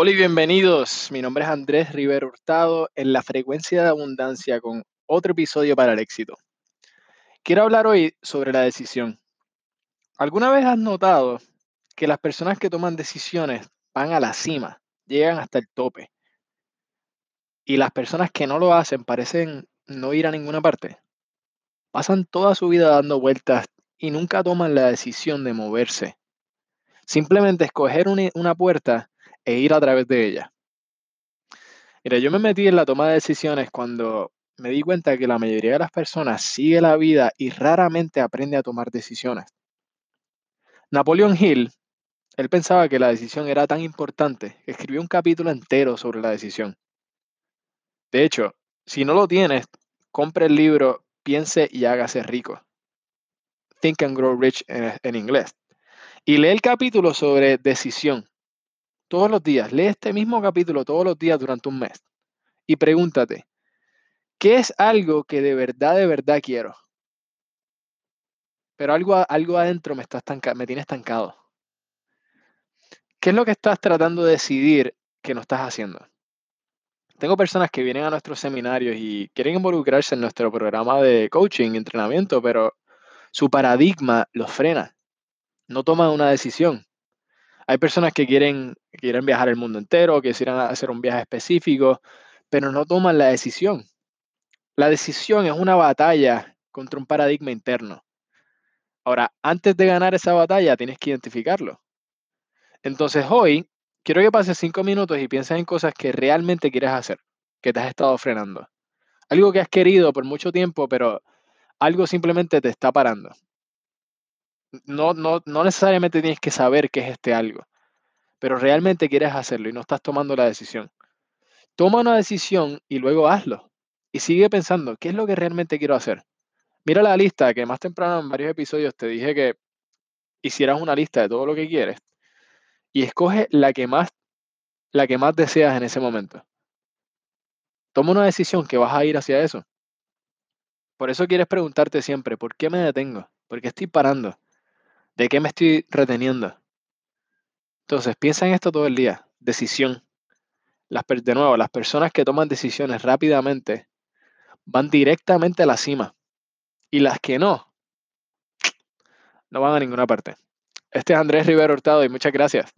Hola y bienvenidos. Mi nombre es Andrés Rivero Hurtado en la frecuencia de abundancia con otro episodio para el éxito. Quiero hablar hoy sobre la decisión. ¿Alguna vez has notado que las personas que toman decisiones van a la cima, llegan hasta el tope? Y las personas que no lo hacen parecen no ir a ninguna parte. Pasan toda su vida dando vueltas y nunca toman la decisión de moverse. Simplemente escoger una, puerta e ir a través de ella. Mira, yo me metí en la toma de decisiones cuando me di cuenta que la mayoría de las personas sigue la vida y raramente aprende a tomar decisiones. Napoleon Hill, él pensaba que la decisión era tan importante que escribió un capítulo entero sobre la decisión. De hecho, si no lo tienes, compre el libro Piense y hágase rico. Think and Grow Rich en, en inglés. Y lee el capítulo sobre decisión todos los días, lee este mismo capítulo todos los días durante un mes y pregúntate, ¿qué es algo que de verdad, de verdad quiero? Pero algo, algo adentro me, está me tiene estancado. ¿Qué es lo que estás tratando de decidir que no estás haciendo? Tengo personas que vienen a nuestros seminarios y quieren involucrarse en nuestro programa de coaching, entrenamiento, pero su paradigma los frena. No toman una decisión. Hay personas que quieren, quieren viajar el mundo entero, que quisieran hacer un viaje específico, pero no toman la decisión. La decisión es una batalla contra un paradigma interno. Ahora, antes de ganar esa batalla, tienes que identificarlo. Entonces, hoy quiero que pases cinco minutos y pienses en cosas que realmente quieres hacer, que te has estado frenando. Algo que has querido por mucho tiempo, pero algo simplemente te está parando no, no, no necesariamente tienes que saber qué es este algo, pero realmente quieres hacerlo y no estás tomando la decisión. Toma una decisión y luego hazlo. Y sigue pensando, ¿qué es lo que realmente quiero hacer? Mira la lista que más temprano en varios episodios te dije que hicieras una lista de todo lo que quieres y escoge la que más la que más deseas en ese momento. Toma una decisión que vas a ir hacia eso. Por eso quieres preguntarte siempre, ¿por qué me detengo? ¿Por qué estoy parando? ¿De qué me estoy reteniendo? Entonces, piensa en esto todo el día. Decisión. Las, de nuevo, las personas que toman decisiones rápidamente van directamente a la cima. Y las que no, no van a ninguna parte. Este es Andrés Rivero Hurtado y muchas gracias.